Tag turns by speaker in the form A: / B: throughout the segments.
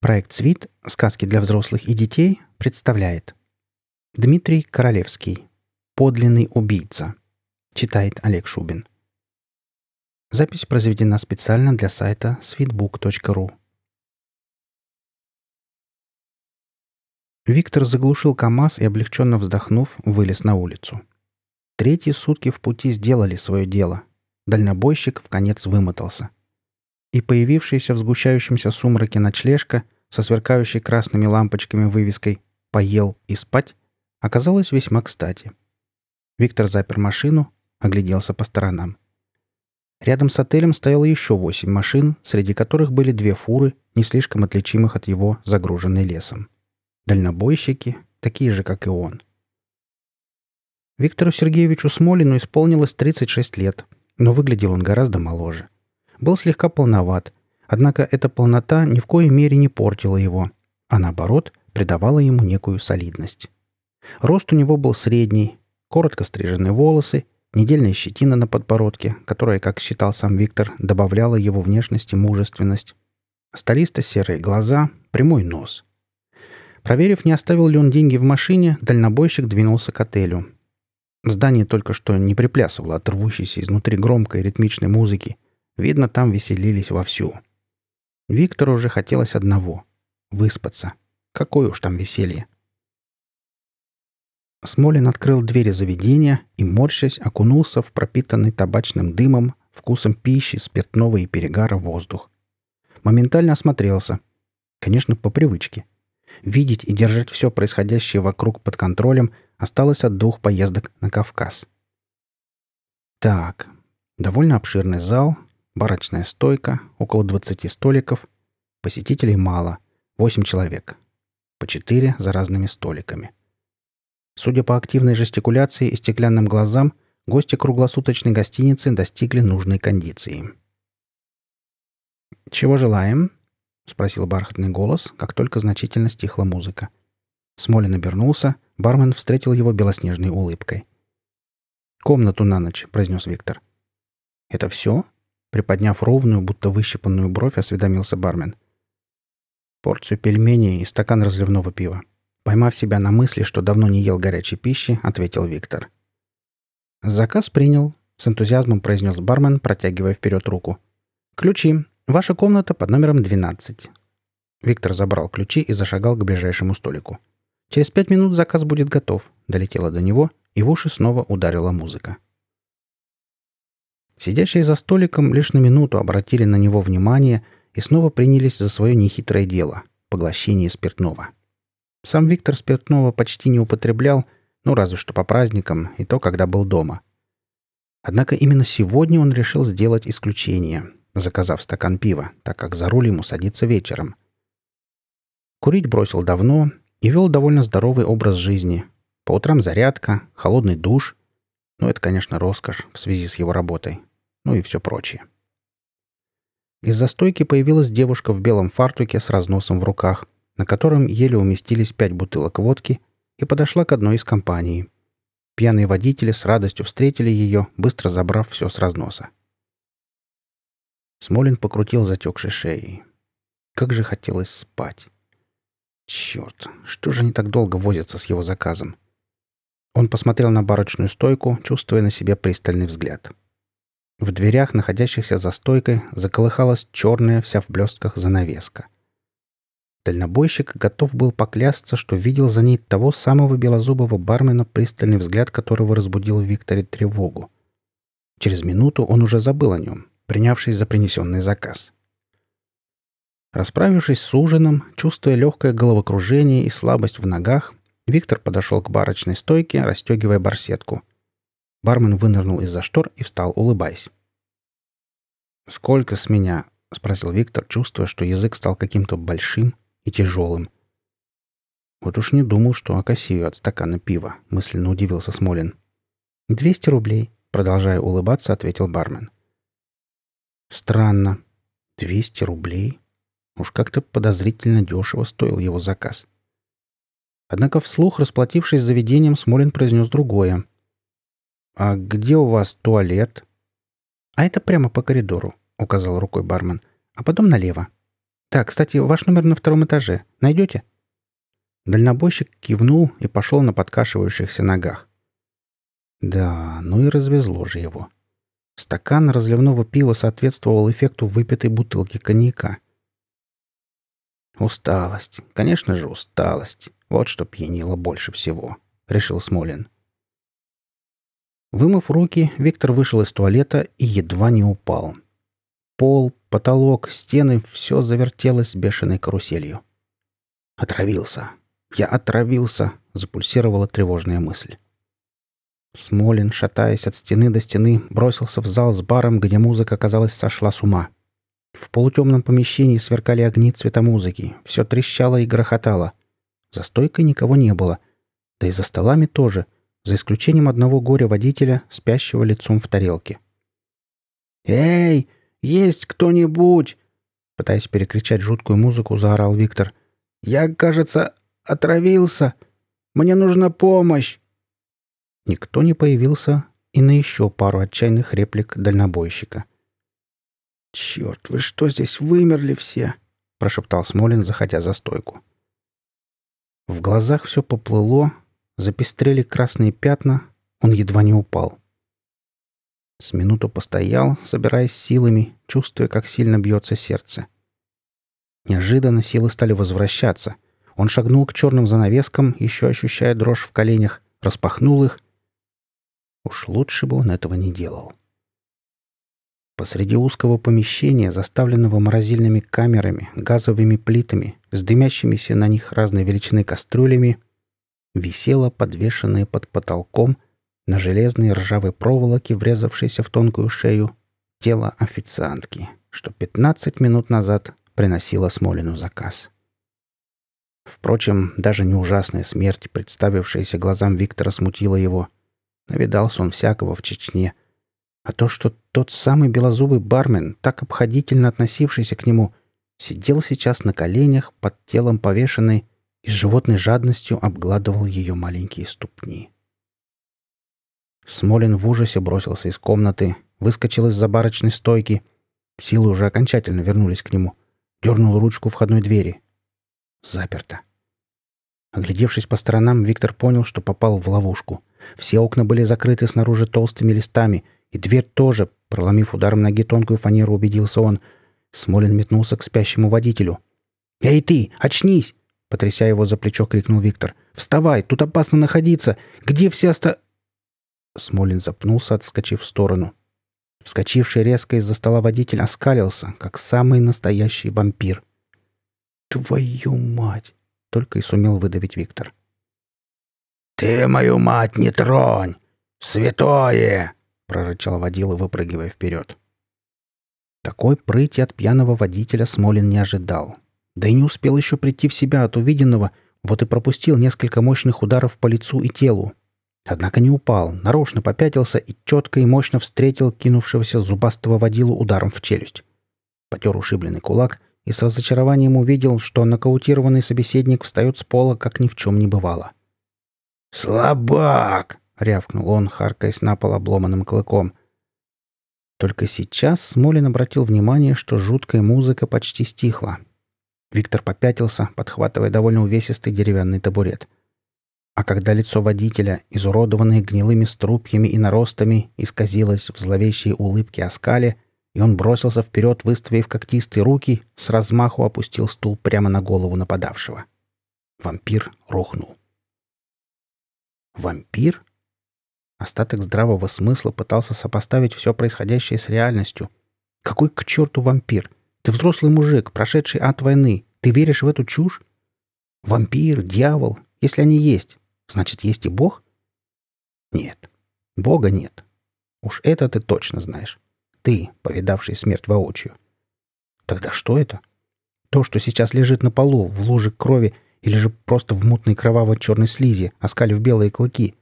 A: Проект «Свит. Сказки для взрослых и детей» представляет Дмитрий Королевский. Подлинный убийца. Читает Олег Шубин. Запись произведена специально для сайта sweetbook.ru. Виктор заглушил КАМАЗ и, облегченно вздохнув, вылез на улицу. Третьи сутки в пути сделали свое дело. Дальнобойщик в конец вымотался – и появившаяся в сгущающемся сумраке ночлежка со сверкающей красными лампочками вывеской «Поел и спать» оказалась весьма кстати. Виктор запер машину, огляделся по сторонам. Рядом с отелем стояло еще восемь машин, среди которых были две фуры, не слишком отличимых от его, загруженной лесом. Дальнобойщики, такие же, как и он. Виктору Сергеевичу Смолину исполнилось 36 лет, но выглядел он гораздо моложе – был слегка полноват, однако эта полнота ни в коей мере не портила его, а наоборот придавала ему некую солидность. Рост у него был средний, коротко стриженные волосы, недельная щетина на подбородке, которая, как считал сам Виктор, добавляла его внешности мужественность, столисто-серые глаза, прямой нос. Проверив, не оставил ли он деньги в машине, дальнобойщик двинулся к отелю. Здание только что не приплясывало от рвущейся изнутри громкой ритмичной музыки – Видно, там веселились вовсю. Виктору уже хотелось одного — выспаться. Какое уж там веселье. Смолин открыл двери заведения и, морщась, окунулся в пропитанный табачным дымом, вкусом пищи, спиртного и перегара воздух. Моментально осмотрелся. Конечно, по привычке. Видеть и держать все происходящее вокруг под контролем осталось от двух поездок на Кавказ. Так, довольно обширный зал, Барочная стойка, около 20 столиков. Посетителей мало, 8 человек. По 4 за разными столиками. Судя по активной жестикуляции и стеклянным глазам, гости круглосуточной гостиницы достигли нужной кондиции. «Чего желаем?» — спросил бархатный голос, как только значительно стихла музыка. Смолин обернулся, бармен встретил его белоснежной улыбкой. «Комнату на ночь», — произнес Виктор. «Это все?» Приподняв ровную, будто выщипанную бровь, осведомился бармен. Порцию пельменей и стакан разливного пива. Поймав себя на мысли, что давно не ел горячей пищи, ответил Виктор. «Заказ принял», — с энтузиазмом произнес бармен, протягивая вперед руку. «Ключи. Ваша комната под номером 12». Виктор забрал ключи и зашагал к ближайшему столику. «Через пять минут заказ будет готов», — долетело до него, и в уши снова ударила музыка. Сидящие за столиком лишь на минуту обратили на него внимание и снова принялись за свое нехитрое дело – поглощение спиртного. Сам Виктор спиртного почти не употреблял, ну разве что по праздникам, и то, когда был дома. Однако именно сегодня он решил сделать исключение, заказав стакан пива, так как за руль ему садиться вечером. Курить бросил давно и вел довольно здоровый образ жизни. По утрам зарядка, холодный душ. Ну, это, конечно, роскошь в связи с его работой ну и все прочее. Из-за стойки появилась девушка в белом фартуке с разносом в руках, на котором еле уместились пять бутылок водки, и подошла к одной из компаний. Пьяные водители с радостью встретили ее, быстро забрав все с разноса. Смолин покрутил затекшей шеей. Как же хотелось спать. Черт, что же они так долго возятся с его заказом? Он посмотрел на барочную стойку, чувствуя на себе пристальный взгляд. В дверях, находящихся за стойкой, заколыхалась черная, вся в блестках, занавеска. Дальнобойщик готов был поклясться, что видел за ней того самого белозубого бармена, пристальный взгляд которого разбудил в Викторе тревогу. Через минуту он уже забыл о нем, принявшись за принесенный заказ. Расправившись с ужином, чувствуя легкое головокружение и слабость в ногах, Виктор подошел к барочной стойке, расстегивая барсетку – Бармен вынырнул из-за штор и встал, улыбаясь. «Сколько с меня?» — спросил Виктор, чувствуя, что язык стал каким-то большим и тяжелым. «Вот уж не думал, что окосию от стакана пива», — мысленно удивился Смолин. «Двести рублей», — продолжая улыбаться, ответил бармен. «Странно. Двести рублей? Уж как-то подозрительно дешево стоил его заказ». Однако вслух, расплатившись заведением, Смолин произнес другое. «А где у вас туалет?» «А это прямо по коридору», — указал рукой бармен. «А потом налево». Так, кстати, ваш номер на втором этаже. Найдете?» Дальнобойщик кивнул и пошел на подкашивающихся ногах. Да, ну и развезло же его. Стакан разливного пива соответствовал эффекту выпитой бутылки коньяка. «Усталость. Конечно же, усталость. Вот что пьянило больше всего», — решил Смолин. Вымыв руки, Виктор вышел из туалета и едва не упал. Пол, потолок, стены — все завертелось бешеной каруселью. «Отравился. Я отравился», — запульсировала тревожная мысль. Смолин, шатаясь от стены до стены, бросился в зал с баром, где музыка, казалось, сошла с ума. В полутемном помещении сверкали огни цвета музыки, все трещало и грохотало. За стойкой никого не было. Да и за столами тоже, за исключением одного горя-водителя, спящего лицом в тарелке. «Эй, есть кто-нибудь!» Пытаясь перекричать жуткую музыку, заорал Виктор. «Я, кажется, отравился! Мне нужна помощь!» Никто не появился и на еще пару отчаянных реплик дальнобойщика. «Черт, вы что здесь вымерли все?» — прошептал Смолин, заходя за стойку. В глазах все поплыло, запестрели красные пятна, он едва не упал. С минуту постоял, собираясь силами, чувствуя, как сильно бьется сердце. Неожиданно силы стали возвращаться. Он шагнул к черным занавескам, еще ощущая дрожь в коленях, распахнул их Уж лучше бы он этого не делал. Посреди узкого помещения, заставленного морозильными камерами, газовыми плитами, с дымящимися на них разной величины кастрюлями, висело подвешенное под потолком на железной ржавой проволоке, врезавшейся в тонкую шею, тело официантки, что 15 минут назад приносила Смолину заказ. Впрочем, даже не ужасная смерть, представившаяся глазам Виктора, смутила его — Навидался он всякого в Чечне. А то, что тот самый белозубый бармен, так обходительно относившийся к нему, сидел сейчас на коленях под телом повешенной и с животной жадностью обгладывал ее маленькие ступни. Смолин в ужасе бросился из комнаты, выскочил из забарочной стойки. Силы уже окончательно вернулись к нему. Дернул ручку входной двери. Заперто. Оглядевшись по сторонам, Виктор понял, что попал в ловушку. Все окна были закрыты снаружи толстыми листами, и дверь тоже, проломив ударом ноги тонкую фанеру, убедился он. Смолин метнулся к спящему водителю. «Эй ты, очнись!» Потряся его за плечо, крикнул Виктор. «Вставай, тут опасно находиться! Где все оста...» Смолин запнулся, отскочив в сторону. Вскочивший резко из-за стола водитель оскалился, как самый настоящий вампир. «Твою мать!» — только и сумел выдавить Виктор. «Ты мою мать не тронь! Святое!» — прорычал водила, выпрыгивая вперед. Такой прыти от пьяного водителя Смолин не ожидал. Да и не успел еще прийти в себя от увиденного, вот и пропустил несколько мощных ударов по лицу и телу. Однако не упал, нарочно попятился и четко и мощно встретил кинувшегося зубастого водилу ударом в челюсть. Потер ушибленный кулак и с разочарованием увидел, что нокаутированный собеседник встает с пола, как ни в чем не бывало. — «Слабак!» — рявкнул он, харкаясь на пол обломанным клыком. Только сейчас Смолин обратил внимание, что жуткая музыка почти стихла. Виктор попятился, подхватывая довольно увесистый деревянный табурет. А когда лицо водителя, изуродованное гнилыми струпьями и наростами, исказилось в зловещей улыбке оскале, и он бросился вперед, выставив когтистые руки, с размаху опустил стул прямо на голову нападавшего. Вампир рухнул. Вампир? Остаток здравого смысла пытался сопоставить все происходящее с реальностью. Какой к черту вампир? Ты взрослый мужик, прошедший от войны. Ты веришь в эту чушь? Вампир, дьявол, если они есть, значит, есть и Бог? Нет. Бога нет. Уж это ты точно знаешь. Ты, повидавший смерть воочию. Тогда что это? То, что сейчас лежит на полу, в луже крови или же просто в мутной кроваво-черной слизи, оскалив белые клыки.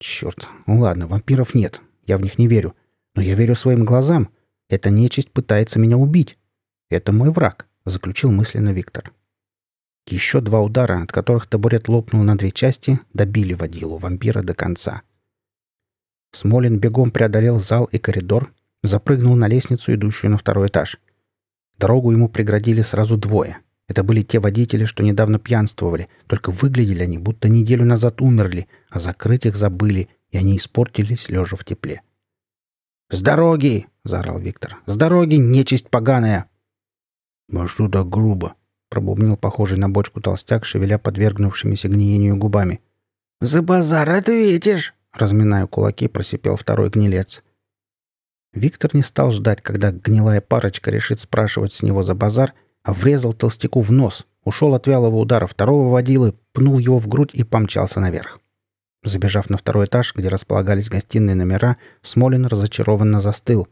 A: Черт, ну ладно, вампиров нет, я в них не верю. Но я верю своим глазам. Эта нечисть пытается меня убить. Это мой враг, заключил мысленно Виктор. Еще два удара, от которых табурет лопнул на две части, добили водилу вампира до конца. Смолин бегом преодолел зал и коридор, запрыгнул на лестницу, идущую на второй этаж. Дорогу ему преградили сразу двое. Это были те водители, что недавно пьянствовали, только выглядели они, будто неделю назад умерли, а закрыть их забыли, и они испортились, лежа в тепле. «С дороги!» — заорал Виктор. «С дороги, нечисть поганая!»
B: «А что так грубо?» — пробубнил похожий на бочку толстяк, шевеля подвергнувшимися гниению губами.
C: «За базар ответишь!» — разминая кулаки, просипел второй гнилец.
A: Виктор не стал ждать, когда гнилая парочка решит спрашивать с него за базар, а врезал толстяку в нос, ушел от вялого удара второго водилы, пнул его в грудь и помчался наверх. Забежав на второй этаж, где располагались гостиные номера, Смолин разочарованно застыл.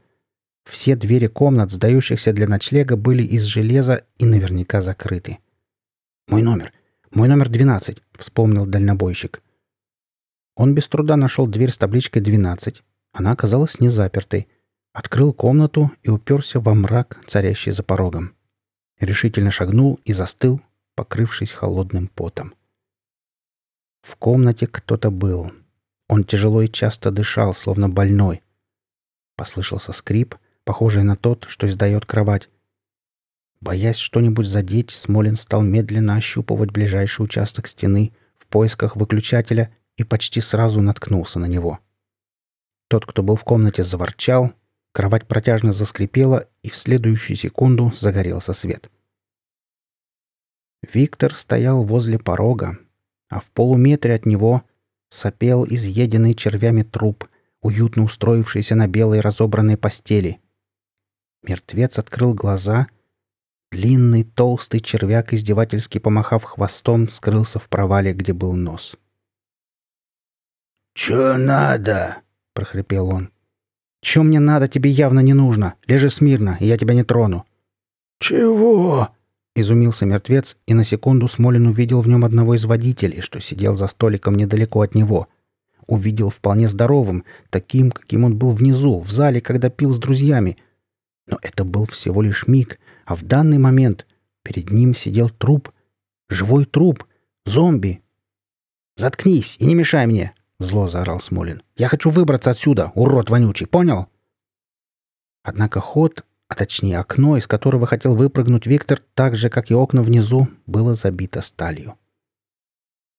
A: Все двери комнат, сдающихся для ночлега, были из железа и наверняка закрыты. «Мой номер! Мой номер 12!» — вспомнил дальнобойщик. Он без труда нашел дверь с табличкой «12». Она оказалась не запертой. Открыл комнату и уперся во мрак, царящий за порогом. Решительно шагнул и застыл, покрывшись холодным потом. В комнате кто-то был. Он тяжело и часто дышал, словно больной. Послышался скрип, похожий на тот, что издает кровать. Боясь что-нибудь задеть, Смолин стал медленно ощупывать ближайший участок стены в поисках выключателя и почти сразу наткнулся на него. Тот, кто был в комнате, заворчал, Кровать протяжно заскрипела, и в следующую секунду загорелся свет. Виктор стоял возле порога, а в полуметре от него сопел изъеденный червями труп, уютно устроившийся на белой разобранной постели. Мертвец открыл глаза. Длинный толстый червяк, издевательски помахав хвостом, скрылся в провале, где был нос.
B: «Чё надо?» — прохрипел он.
A: Чем мне надо, тебе явно не нужно. Лежи смирно, и я тебя не трону».
B: «Чего?»
A: — изумился мертвец, и на секунду Смолин увидел в нем одного из водителей, что сидел за столиком недалеко от него. Увидел вполне здоровым, таким, каким он был внизу, в зале, когда пил с друзьями. Но это был всего лишь миг, а в данный момент перед ним сидел труп. Живой труп. Зомби. «Заткнись и не мешай мне!» Зло заорал Смолин. «Я хочу выбраться отсюда, урод вонючий, понял?» Однако ход, а точнее окно, из которого хотел выпрыгнуть Виктор, так же, как и окна внизу, было забито сталью.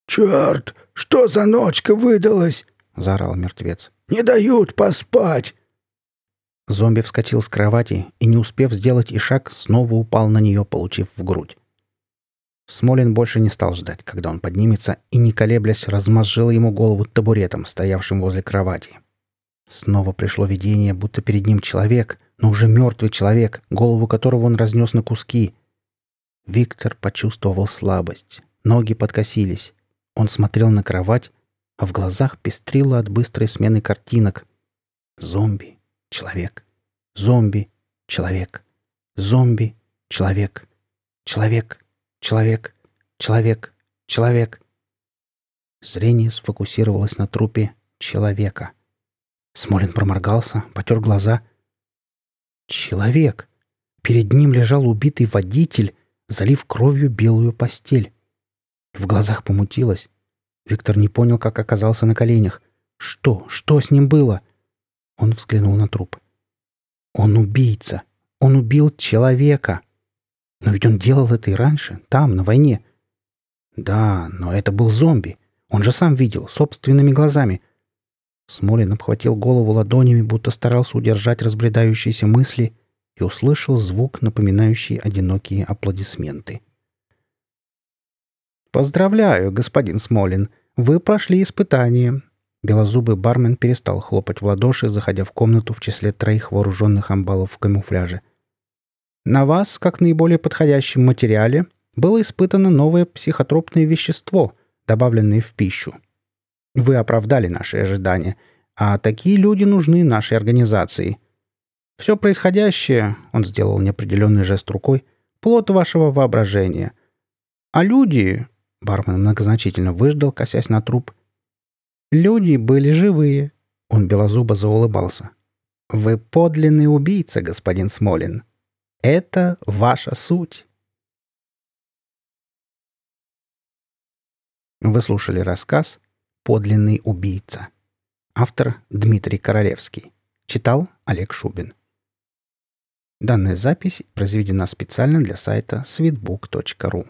B: «Черт! Что за ночка выдалась?» — заорал мертвец. «Не дают поспать!»
A: Зомби вскочил с кровати и, не успев сделать и шаг, снова упал на нее, получив в грудь. Смолин больше не стал ждать, когда он поднимется, и, не колеблясь, размозжил ему голову табуретом, стоявшим возле кровати. Снова пришло видение, будто перед ним человек, но уже мертвый человек, голову которого он разнес на куски. Виктор почувствовал слабость. Ноги подкосились. Он смотрел на кровать, а в глазах пестрило от быстрой смены картинок. Зомби, человек, зомби, человек, зомби, человек, человек, Человек, человек, человек. Зрение сфокусировалось на трупе человека. Смолин проморгался, потер глаза. Человек. Перед ним лежал убитый водитель, залив кровью белую постель. В глазах помутилось. Виктор не понял, как оказался на коленях. Что? Что с ним было? Он взглянул на труп. Он убийца. Он убил человека. Но ведь он делал это и раньше, там, на войне. Да, но это был зомби. Он же сам видел, собственными глазами. Смолин обхватил голову ладонями, будто старался удержать разбредающиеся мысли, и услышал звук, напоминающий одинокие аплодисменты. «Поздравляю, господин Смолин. Вы прошли испытание». Белозубый бармен перестал хлопать в ладоши, заходя в комнату в числе троих вооруженных амбалов в камуфляже – на вас, как наиболее подходящем материале, было испытано новое психотропное вещество, добавленное в пищу. Вы оправдали наши ожидания, а такие люди нужны нашей организации. Все происходящее, он сделал неопределенный жест рукой, плод вашего воображения. А люди, бармен многозначительно выждал, косясь на труп, люди были живые. Он белозубо заулыбался. Вы подлинный убийца, господин Смолин. Это ваша суть. Вы слушали рассказ «Подлинный убийца». Автор Дмитрий Королевский. Читал Олег Шубин. Данная запись произведена специально для сайта sweetbook.ru.